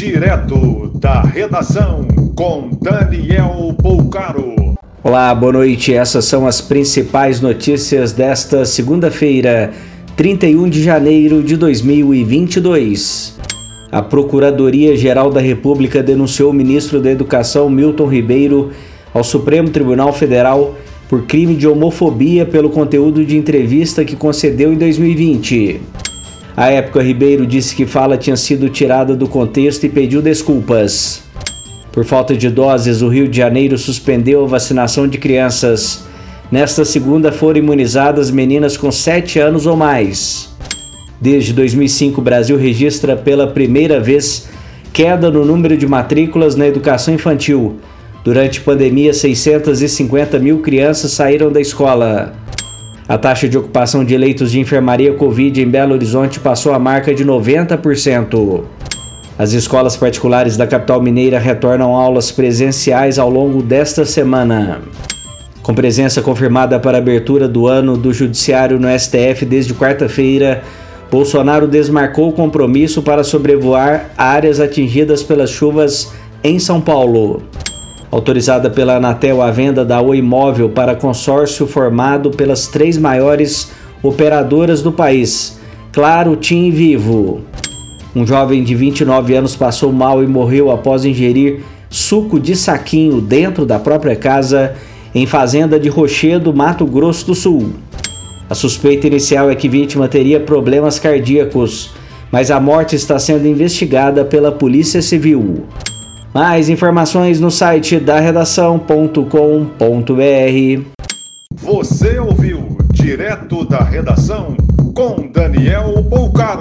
Direto da redação com Daniel Poucaro. Olá, boa noite. Essas são as principais notícias desta segunda-feira, 31 de janeiro de 2022. A Procuradoria-Geral da República denunciou o ministro da Educação, Milton Ribeiro, ao Supremo Tribunal Federal por crime de homofobia pelo conteúdo de entrevista que concedeu em 2020. À época, Ribeiro disse que fala tinha sido tirada do contexto e pediu desculpas. Por falta de doses, o Rio de Janeiro suspendeu a vacinação de crianças. Nesta segunda foram imunizadas meninas com 7 anos ou mais. Desde 2005, o Brasil registra pela primeira vez queda no número de matrículas na educação infantil. Durante a pandemia, 650 mil crianças saíram da escola. A taxa de ocupação de leitos de enfermaria Covid em Belo Horizonte passou a marca de 90%. As escolas particulares da capital mineira retornam aulas presenciais ao longo desta semana. Com presença confirmada para a abertura do ano do Judiciário no STF desde quarta-feira, Bolsonaro desmarcou o compromisso para sobrevoar áreas atingidas pelas chuvas em São Paulo. Autorizada pela Anatel a venda da Oi Imóvel para consórcio formado pelas três maiores operadoras do país, Claro, TIM e Vivo. Um jovem de 29 anos passou mal e morreu após ingerir suco de saquinho dentro da própria casa em fazenda de Rochedo, Mato Grosso do Sul. A suspeita inicial é que vítima teria problemas cardíacos, mas a morte está sendo investigada pela Polícia Civil. Mais informações no site da redação.com.br. Você ouviu direto da redação com Daniel Poucar.